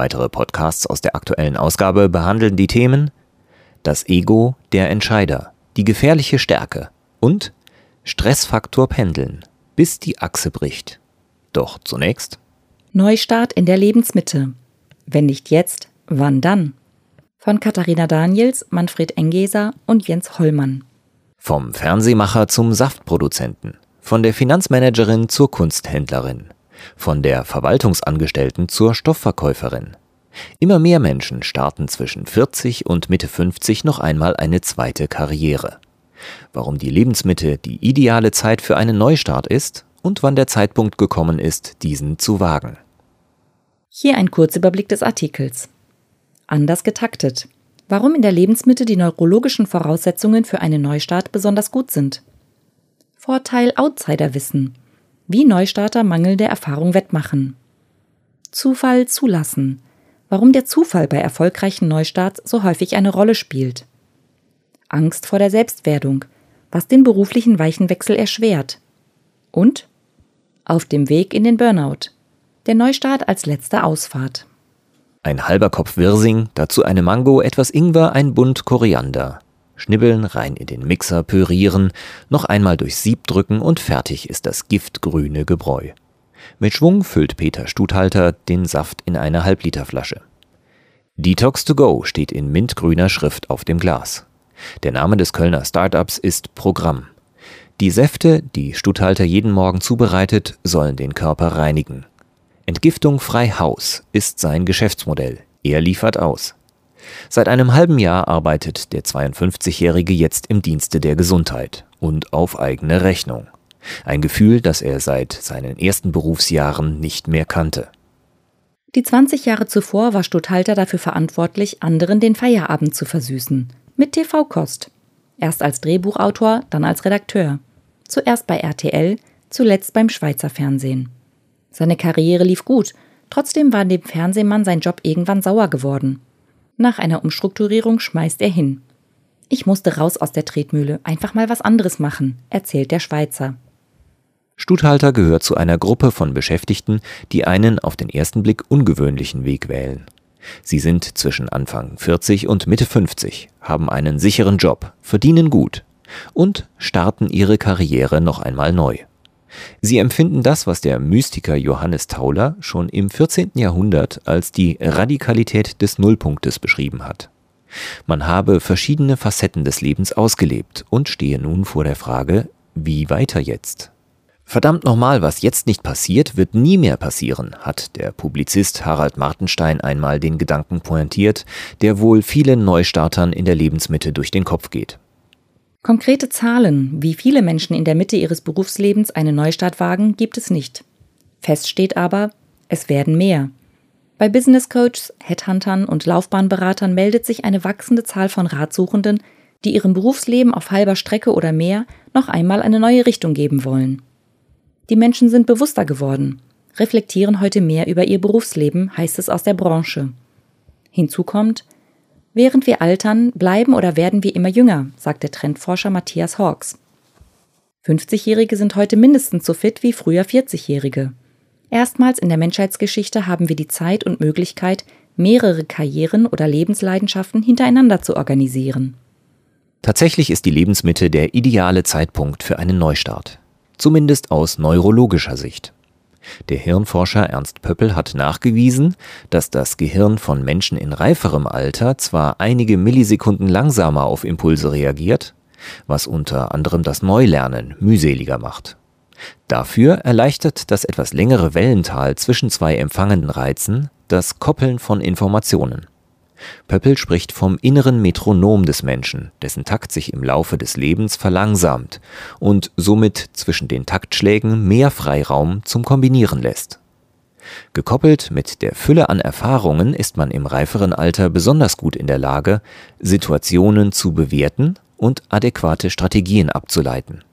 Weitere Podcasts aus der aktuellen Ausgabe behandeln die Themen Das Ego der Entscheider, die gefährliche Stärke und Stressfaktor Pendeln, bis die Achse bricht. Doch zunächst Neustart in der Lebensmitte. Wenn nicht jetzt, wann dann? Von Katharina Daniels, Manfred Engeser und Jens Hollmann. Vom Fernsehmacher zum Saftproduzenten, von der Finanzmanagerin zur Kunsthändlerin von der Verwaltungsangestellten zur Stoffverkäuferin. Immer mehr Menschen starten zwischen 40 und Mitte 50 noch einmal eine zweite Karriere. Warum die Lebensmitte die ideale Zeit für einen Neustart ist und wann der Zeitpunkt gekommen ist, diesen zu wagen. Hier ein Kurzüberblick des Artikels. Anders getaktet. Warum in der Lebensmitte die neurologischen Voraussetzungen für einen Neustart besonders gut sind. Vorteil Outsiderwissen wie Neustarter mangelnde Erfahrung wettmachen. Zufall zulassen. Warum der Zufall bei erfolgreichen Neustarts so häufig eine Rolle spielt. Angst vor der Selbstwerdung, was den beruflichen Weichenwechsel erschwert. Und auf dem Weg in den Burnout. Der Neustart als letzte Ausfahrt. Ein halber Kopf Wirsing, dazu eine Mango, etwas Ingwer, ein Bund Koriander. Schnibbeln, rein in den Mixer pürieren, noch einmal durchs Sieb drücken und fertig ist das giftgrüne Gebräu. Mit Schwung füllt Peter Stuthalter den Saft in eine Halbliterflasche. Detox to go steht in mintgrüner Schrift auf dem Glas. Der Name des Kölner Startups ist Programm. Die Säfte, die Stuthalter jeden Morgen zubereitet, sollen den Körper reinigen. Entgiftung frei Haus ist sein Geschäftsmodell. Er liefert aus. Seit einem halben Jahr arbeitet der 52-Jährige jetzt im Dienste der Gesundheit und auf eigene Rechnung. Ein Gefühl, das er seit seinen ersten Berufsjahren nicht mehr kannte. Die 20 Jahre zuvor war Stutthalter dafür verantwortlich, anderen den Feierabend zu versüßen. Mit TV-Kost. Erst als Drehbuchautor, dann als Redakteur. Zuerst bei RTL, zuletzt beim Schweizer Fernsehen. Seine Karriere lief gut, trotzdem war dem Fernsehmann sein Job irgendwann sauer geworden. Nach einer Umstrukturierung schmeißt er hin. Ich musste raus aus der Tretmühle, einfach mal was anderes machen, erzählt der Schweizer. Stuthalter gehört zu einer Gruppe von Beschäftigten, die einen auf den ersten Blick ungewöhnlichen Weg wählen. Sie sind zwischen Anfang 40 und Mitte 50, haben einen sicheren Job, verdienen gut und starten ihre Karriere noch einmal neu. Sie empfinden das, was der Mystiker Johannes Tauler schon im 14. Jahrhundert als die Radikalität des Nullpunktes beschrieben hat. Man habe verschiedene Facetten des Lebens ausgelebt und stehe nun vor der Frage, wie weiter jetzt? Verdammt nochmal, was jetzt nicht passiert, wird nie mehr passieren, hat der Publizist Harald Martenstein einmal den Gedanken pointiert, der wohl vielen Neustartern in der Lebensmitte durch den Kopf geht. Konkrete Zahlen, wie viele Menschen in der Mitte ihres Berufslebens einen Neustart wagen, gibt es nicht. Fest steht aber, es werden mehr. Bei Business Coaches, Headhuntern und Laufbahnberatern meldet sich eine wachsende Zahl von Ratsuchenden, die ihrem Berufsleben auf halber Strecke oder mehr noch einmal eine neue Richtung geben wollen. Die Menschen sind bewusster geworden, reflektieren heute mehr über ihr Berufsleben, heißt es aus der Branche. Hinzu kommt, Während wir altern, bleiben oder werden wir immer jünger, sagt der Trendforscher Matthias Hawks. 50-Jährige sind heute mindestens so fit wie früher 40-Jährige. Erstmals in der Menschheitsgeschichte haben wir die Zeit und Möglichkeit, mehrere Karrieren oder Lebensleidenschaften hintereinander zu organisieren. Tatsächlich ist die Lebensmitte der ideale Zeitpunkt für einen Neustart, zumindest aus neurologischer Sicht. Der Hirnforscher Ernst Pöppel hat nachgewiesen, dass das Gehirn von Menschen in reiferem Alter zwar einige Millisekunden langsamer auf Impulse reagiert, was unter anderem das Neulernen mühseliger macht. Dafür erleichtert das etwas längere Wellental zwischen zwei empfangenden Reizen das Koppeln von Informationen. Pöppel spricht vom inneren Metronom des Menschen, dessen Takt sich im Laufe des Lebens verlangsamt und somit zwischen den Taktschlägen mehr Freiraum zum Kombinieren lässt. Gekoppelt mit der Fülle an Erfahrungen ist man im reiferen Alter besonders gut in der Lage, Situationen zu bewerten und adäquate Strategien abzuleiten.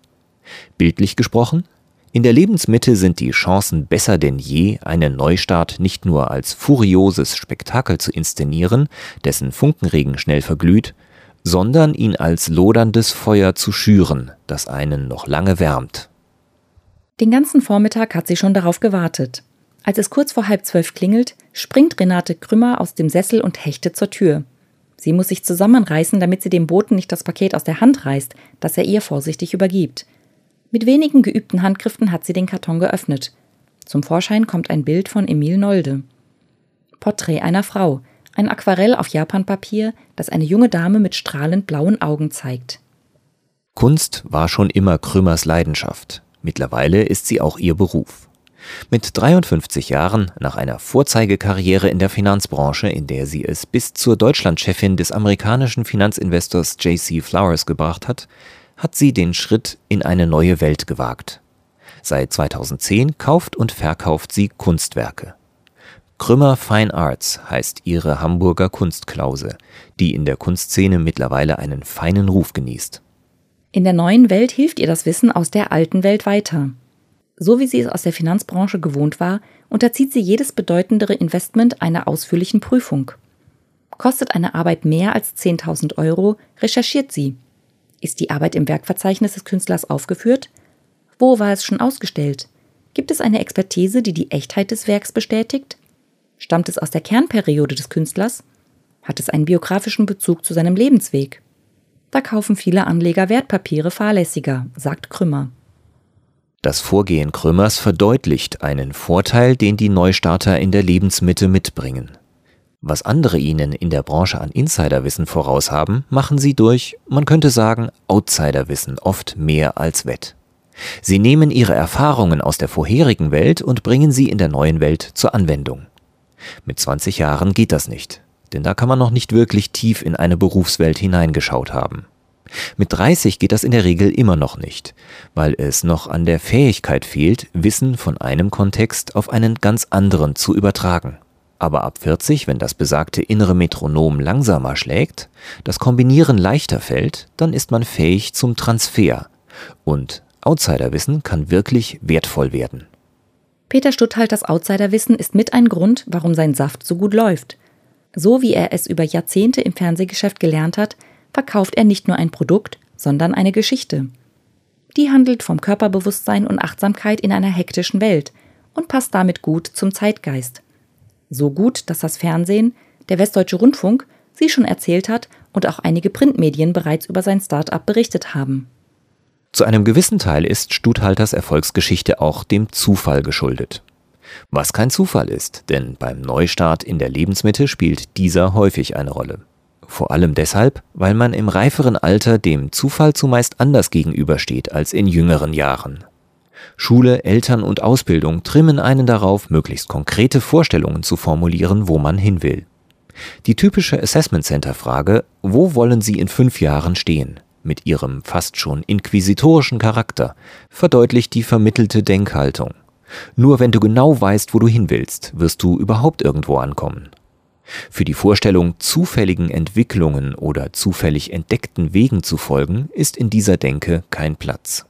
Bildlich gesprochen, in der Lebensmitte sind die Chancen besser denn je, einen Neustart nicht nur als furioses Spektakel zu inszenieren, dessen Funkenregen schnell verglüht, sondern ihn als loderndes Feuer zu schüren, das einen noch lange wärmt. Den ganzen Vormittag hat sie schon darauf gewartet. Als es kurz vor halb zwölf klingelt, springt Renate Krümmer aus dem Sessel und hechtet zur Tür. Sie muss sich zusammenreißen, damit sie dem Boten nicht das Paket aus der Hand reißt, das er ihr vorsichtig übergibt. Mit wenigen geübten Handgriffen hat sie den Karton geöffnet. Zum Vorschein kommt ein Bild von Emil Nolde. Porträt einer Frau, ein Aquarell auf Japanpapier, das eine junge Dame mit strahlend blauen Augen zeigt. Kunst war schon immer Krümmers Leidenschaft. Mittlerweile ist sie auch ihr Beruf. Mit 53 Jahren, nach einer Vorzeigekarriere in der Finanzbranche, in der sie es bis zur Deutschlandchefin des amerikanischen Finanzinvestors JC Flowers gebracht hat, hat sie den Schritt in eine neue Welt gewagt. Seit 2010 kauft und verkauft sie Kunstwerke. Krümmer Fine Arts heißt ihre Hamburger Kunstklause, die in der Kunstszene mittlerweile einen feinen Ruf genießt. In der neuen Welt hilft ihr das Wissen aus der alten Welt weiter. So wie sie es aus der Finanzbranche gewohnt war, unterzieht sie jedes bedeutendere Investment einer ausführlichen Prüfung. Kostet eine Arbeit mehr als 10.000 Euro, recherchiert sie, ist die Arbeit im Werkverzeichnis des Künstlers aufgeführt? Wo war es schon ausgestellt? Gibt es eine Expertise, die die Echtheit des Werks bestätigt? Stammt es aus der Kernperiode des Künstlers? Hat es einen biografischen Bezug zu seinem Lebensweg? Da kaufen viele Anleger Wertpapiere fahrlässiger, sagt Krümmer. Das Vorgehen Krümmers verdeutlicht einen Vorteil, den die Neustarter in der Lebensmitte mitbringen. Was andere ihnen in der Branche an Insiderwissen voraus haben, machen sie durch, man könnte sagen, Outsiderwissen oft mehr als wett. Sie nehmen ihre Erfahrungen aus der vorherigen Welt und bringen sie in der neuen Welt zur Anwendung. Mit 20 Jahren geht das nicht, denn da kann man noch nicht wirklich tief in eine Berufswelt hineingeschaut haben. Mit 30 geht das in der Regel immer noch nicht, weil es noch an der Fähigkeit fehlt, Wissen von einem Kontext auf einen ganz anderen zu übertragen. Aber ab 40, wenn das besagte innere Metronom langsamer schlägt, das Kombinieren leichter fällt, dann ist man fähig zum Transfer. Und Outsiderwissen kann wirklich wertvoll werden. Peter Stutthalters Outsiderwissen ist mit ein Grund, warum sein Saft so gut läuft. So wie er es über Jahrzehnte im Fernsehgeschäft gelernt hat, verkauft er nicht nur ein Produkt, sondern eine Geschichte. Die handelt vom Körperbewusstsein und Achtsamkeit in einer hektischen Welt und passt damit gut zum Zeitgeist. So gut, dass das Fernsehen, der Westdeutsche Rundfunk, sie schon erzählt hat und auch einige Printmedien bereits über sein Start-up berichtet haben. Zu einem gewissen Teil ist Stuthalters Erfolgsgeschichte auch dem Zufall geschuldet. Was kein Zufall ist, denn beim Neustart in der Lebensmitte spielt dieser häufig eine Rolle. Vor allem deshalb, weil man im reiferen Alter dem Zufall zumeist anders gegenübersteht als in jüngeren Jahren. Schule, Eltern und Ausbildung trimmen einen darauf, möglichst konkrete Vorstellungen zu formulieren, wo man hin will. Die typische Assessment Center Frage, wo wollen Sie in fünf Jahren stehen? Mit ihrem fast schon inquisitorischen Charakter verdeutlicht die vermittelte Denkhaltung. Nur wenn du genau weißt, wo du hin willst, wirst du überhaupt irgendwo ankommen. Für die Vorstellung, zufälligen Entwicklungen oder zufällig entdeckten Wegen zu folgen, ist in dieser Denke kein Platz.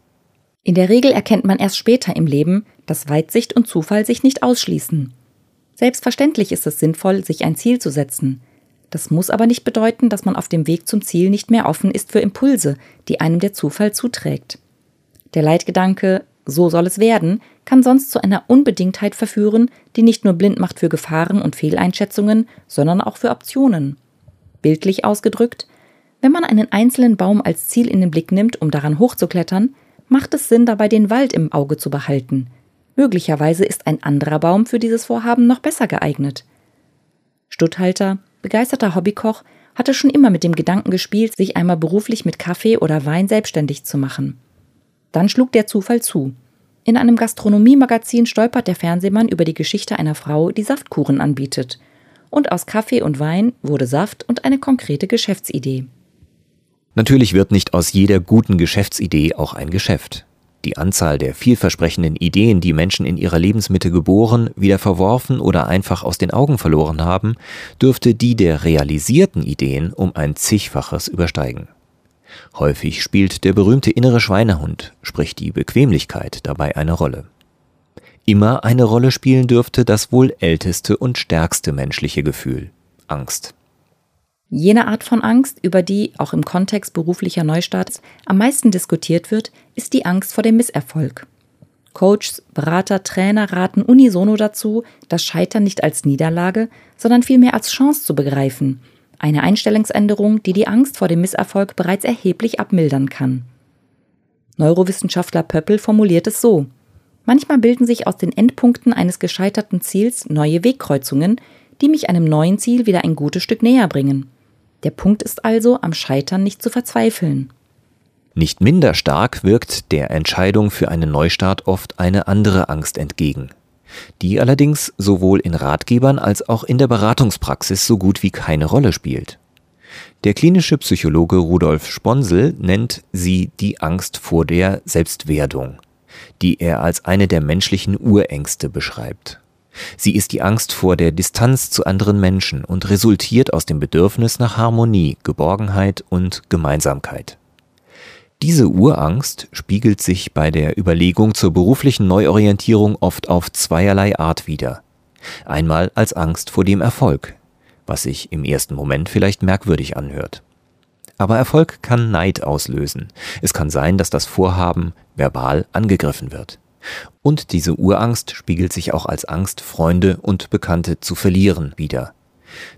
In der Regel erkennt man erst später im Leben, dass Weitsicht und Zufall sich nicht ausschließen. Selbstverständlich ist es sinnvoll, sich ein Ziel zu setzen. Das muss aber nicht bedeuten, dass man auf dem Weg zum Ziel nicht mehr offen ist für Impulse, die einem der Zufall zuträgt. Der Leitgedanke, so soll es werden, kann sonst zu einer Unbedingtheit verführen, die nicht nur blind macht für Gefahren und Fehleinschätzungen, sondern auch für Optionen. Bildlich ausgedrückt, wenn man einen einzelnen Baum als Ziel in den Blick nimmt, um daran hochzuklettern, macht es Sinn, dabei den Wald im Auge zu behalten. Möglicherweise ist ein anderer Baum für dieses Vorhaben noch besser geeignet. Stutthalter, begeisterter Hobbykoch, hatte schon immer mit dem Gedanken gespielt, sich einmal beruflich mit Kaffee oder Wein selbstständig zu machen. Dann schlug der Zufall zu. In einem Gastronomiemagazin stolpert der Fernsehmann über die Geschichte einer Frau, die Saftkuren anbietet. Und aus Kaffee und Wein wurde Saft und eine konkrete Geschäftsidee. Natürlich wird nicht aus jeder guten Geschäftsidee auch ein Geschäft. die Anzahl der vielversprechenden Ideen, die Menschen in ihrer Lebensmitte geboren, wieder verworfen oder einfach aus den Augen verloren haben, dürfte die der realisierten Ideen um ein zigfaches übersteigen. Häufig spielt der berühmte innere Schweinehund, sprich die Bequemlichkeit, dabei eine Rolle. Immer eine Rolle spielen dürfte das wohl älteste und stärkste menschliche Gefühl Angst. Jene Art von Angst, über die auch im Kontext beruflicher Neustarts am meisten diskutiert wird, ist die Angst vor dem Misserfolg. Coaches, Berater, Trainer raten unisono dazu, das Scheitern nicht als Niederlage, sondern vielmehr als Chance zu begreifen. Eine Einstellungsänderung, die die Angst vor dem Misserfolg bereits erheblich abmildern kann. Neurowissenschaftler Pöppel formuliert es so. Manchmal bilden sich aus den Endpunkten eines gescheiterten Ziels neue Wegkreuzungen, die mich einem neuen Ziel wieder ein gutes Stück näher bringen. Der Punkt ist also, am Scheitern nicht zu verzweifeln. Nicht minder stark wirkt der Entscheidung für einen Neustart oft eine andere Angst entgegen, die allerdings sowohl in Ratgebern als auch in der Beratungspraxis so gut wie keine Rolle spielt. Der klinische Psychologe Rudolf Sponsel nennt sie die Angst vor der Selbstwerdung, die er als eine der menschlichen Urängste beschreibt. Sie ist die Angst vor der Distanz zu anderen Menschen und resultiert aus dem Bedürfnis nach Harmonie, Geborgenheit und Gemeinsamkeit. Diese Urangst spiegelt sich bei der Überlegung zur beruflichen Neuorientierung oft auf zweierlei Art wider. Einmal als Angst vor dem Erfolg, was sich im ersten Moment vielleicht merkwürdig anhört. Aber Erfolg kann Neid auslösen. Es kann sein, dass das Vorhaben verbal angegriffen wird. Und diese Urangst spiegelt sich auch als Angst, Freunde und Bekannte zu verlieren wider.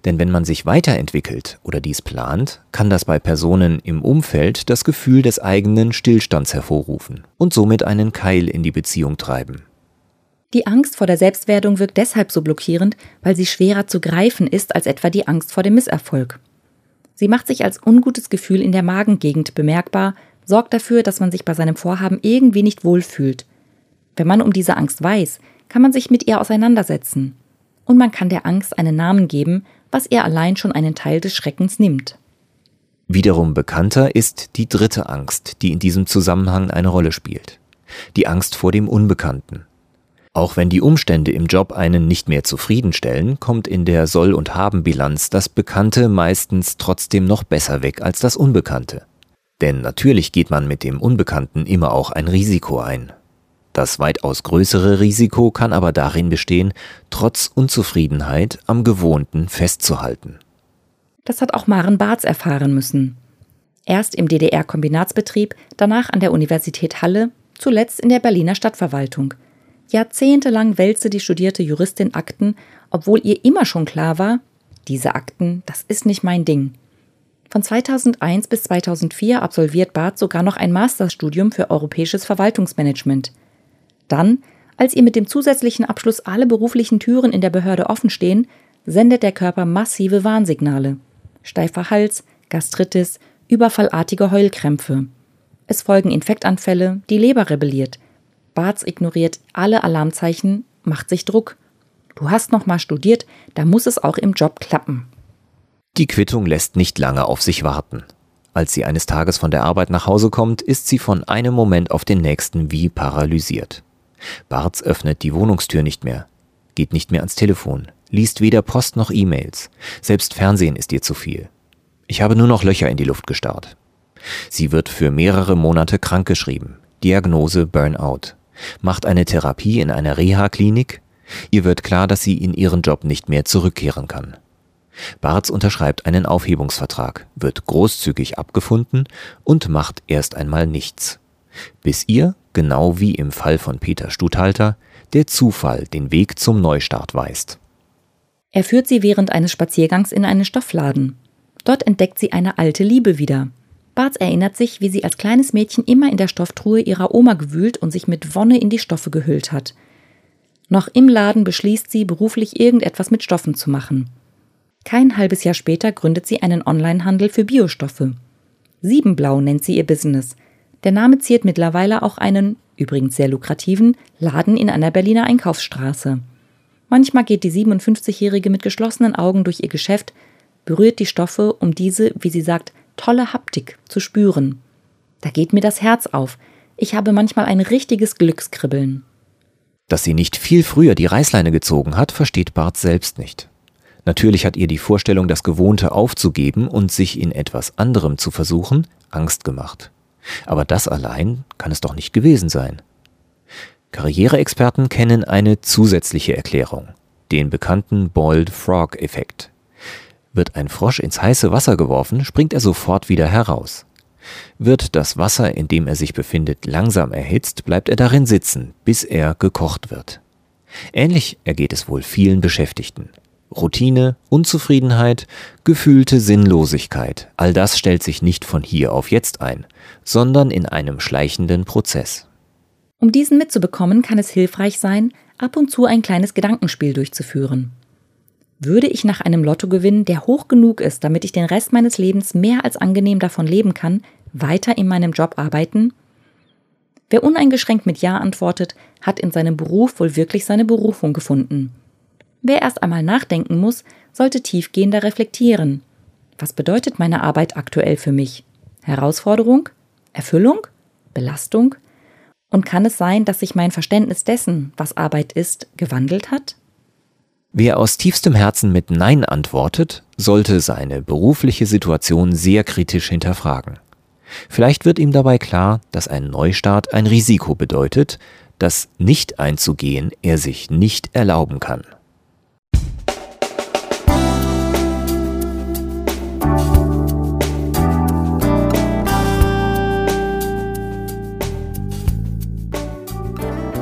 Denn wenn man sich weiterentwickelt oder dies plant, kann das bei Personen im Umfeld das Gefühl des eigenen Stillstands hervorrufen und somit einen Keil in die Beziehung treiben. Die Angst vor der Selbstwerdung wirkt deshalb so blockierend, weil sie schwerer zu greifen ist als etwa die Angst vor dem Misserfolg. Sie macht sich als ungutes Gefühl in der Magengegend bemerkbar, sorgt dafür, dass man sich bei seinem Vorhaben irgendwie nicht wohlfühlt wenn man um diese Angst weiß, kann man sich mit ihr auseinandersetzen. Und man kann der Angst einen Namen geben, was ihr allein schon einen Teil des Schreckens nimmt. Wiederum bekannter ist die dritte Angst, die in diesem Zusammenhang eine Rolle spielt. Die Angst vor dem Unbekannten. Auch wenn die Umstände im Job einen nicht mehr zufriedenstellen, kommt in der Soll- und Haben-Bilanz das Bekannte meistens trotzdem noch besser weg als das Unbekannte. Denn natürlich geht man mit dem Unbekannten immer auch ein Risiko ein. Das weitaus größere Risiko kann aber darin bestehen, trotz Unzufriedenheit am Gewohnten festzuhalten. Das hat auch Maren Barth erfahren müssen. Erst im DDR-Kombinatsbetrieb, danach an der Universität Halle, zuletzt in der Berliner Stadtverwaltung. Jahrzehntelang wälzte die studierte Juristin Akten, obwohl ihr immer schon klar war, diese Akten, das ist nicht mein Ding. Von 2001 bis 2004 absolviert Barth sogar noch ein Masterstudium für europäisches Verwaltungsmanagement. Dann, als ihr mit dem zusätzlichen Abschluss alle beruflichen Türen in der Behörde offenstehen, sendet der Körper massive Warnsignale. Steifer Hals, Gastritis, überfallartige Heulkrämpfe. Es folgen Infektanfälle, die Leber rebelliert. Barz ignoriert alle Alarmzeichen, macht sich Druck. Du hast noch mal studiert, da muss es auch im Job klappen. Die Quittung lässt nicht lange auf sich warten. Als sie eines Tages von der Arbeit nach Hause kommt, ist sie von einem Moment auf den nächsten wie paralysiert. Barz öffnet die Wohnungstür nicht mehr, geht nicht mehr ans Telefon, liest weder Post noch E-Mails. Selbst Fernsehen ist ihr zu viel. Ich habe nur noch Löcher in die Luft gestarrt. Sie wird für mehrere Monate krankgeschrieben. Diagnose Burnout. Macht eine Therapie in einer Reha-Klinik. Ihr wird klar, dass sie in ihren Job nicht mehr zurückkehren kann. Barz unterschreibt einen Aufhebungsvertrag, wird großzügig abgefunden und macht erst einmal nichts. Bis ihr genau wie im Fall von Peter Stuthalter, der Zufall den Weg zum Neustart weist. Er führt sie während eines Spaziergangs in einen Stoffladen. Dort entdeckt sie eine alte Liebe wieder. Barth erinnert sich, wie sie als kleines Mädchen immer in der Stofftruhe ihrer Oma gewühlt und sich mit Wonne in die Stoffe gehüllt hat. Noch im Laden beschließt sie, beruflich irgendetwas mit Stoffen zu machen. Kein halbes Jahr später gründet sie einen Onlinehandel für Biostoffe. Siebenblau nennt sie ihr Business – der Name ziert mittlerweile auch einen, übrigens sehr lukrativen, Laden in einer Berliner Einkaufsstraße. Manchmal geht die 57-Jährige mit geschlossenen Augen durch ihr Geschäft, berührt die Stoffe, um diese, wie sie sagt, tolle Haptik zu spüren. Da geht mir das Herz auf. Ich habe manchmal ein richtiges Glückskribbeln. Dass sie nicht viel früher die Reißleine gezogen hat, versteht Bart selbst nicht. Natürlich hat ihr die Vorstellung, das Gewohnte aufzugeben und sich in etwas anderem zu versuchen, Angst gemacht. Aber das allein kann es doch nicht gewesen sein. Karriereexperten kennen eine zusätzliche Erklärung, den bekannten Boiled Frog-Effekt. Wird ein Frosch ins heiße Wasser geworfen, springt er sofort wieder heraus. Wird das Wasser, in dem er sich befindet, langsam erhitzt, bleibt er darin sitzen, bis er gekocht wird. Ähnlich ergeht es wohl vielen Beschäftigten. Routine, Unzufriedenheit, gefühlte Sinnlosigkeit, all das stellt sich nicht von hier auf jetzt ein, sondern in einem schleichenden Prozess. Um diesen mitzubekommen, kann es hilfreich sein, ab und zu ein kleines Gedankenspiel durchzuführen. Würde ich nach einem Lottogewinn, der hoch genug ist, damit ich den Rest meines Lebens mehr als angenehm davon leben kann, weiter in meinem Job arbeiten? Wer uneingeschränkt mit Ja antwortet, hat in seinem Beruf wohl wirklich seine Berufung gefunden. Wer erst einmal nachdenken muss, sollte tiefgehender reflektieren. Was bedeutet meine Arbeit aktuell für mich? Herausforderung? Erfüllung? Belastung? Und kann es sein, dass sich mein Verständnis dessen, was Arbeit ist, gewandelt hat? Wer aus tiefstem Herzen mit Nein antwortet, sollte seine berufliche Situation sehr kritisch hinterfragen. Vielleicht wird ihm dabei klar, dass ein Neustart ein Risiko bedeutet, das nicht einzugehen er sich nicht erlauben kann.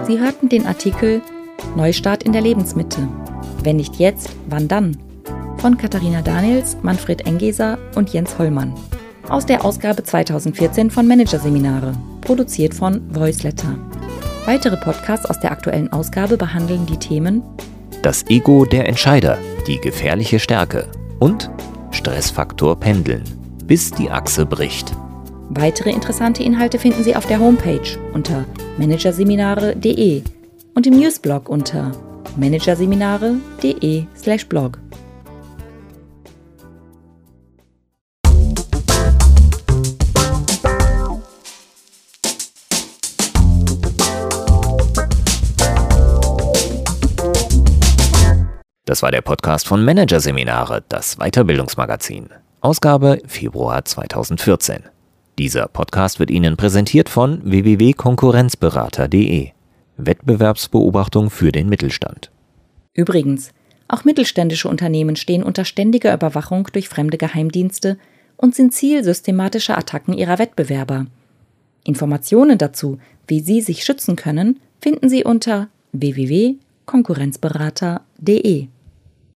Sie hörten den Artikel Neustart in der Lebensmitte. Wenn nicht jetzt, wann dann? Von Katharina Daniels, Manfred Engeser und Jens Hollmann. Aus der Ausgabe 2014 von Managerseminare, produziert von Voiceletter. Weitere Podcasts aus der aktuellen Ausgabe behandeln die Themen Das Ego der Entscheider, die gefährliche Stärke und Stressfaktor Pendeln, bis die Achse bricht. Weitere interessante Inhalte finden Sie auf der Homepage unter managerseminare.de und im Newsblog unter managerseminare.de/blog. Das war der Podcast von Managerseminare, das Weiterbildungsmagazin. Ausgabe Februar 2014. Dieser Podcast wird Ihnen präsentiert von www.konkurrenzberater.de. Wettbewerbsbeobachtung für den Mittelstand. Übrigens, auch mittelständische Unternehmen stehen unter ständiger Überwachung durch fremde Geheimdienste und sind Ziel systematischer Attacken ihrer Wettbewerber. Informationen dazu, wie Sie sich schützen können, finden Sie unter www.konkurrenzberater.de.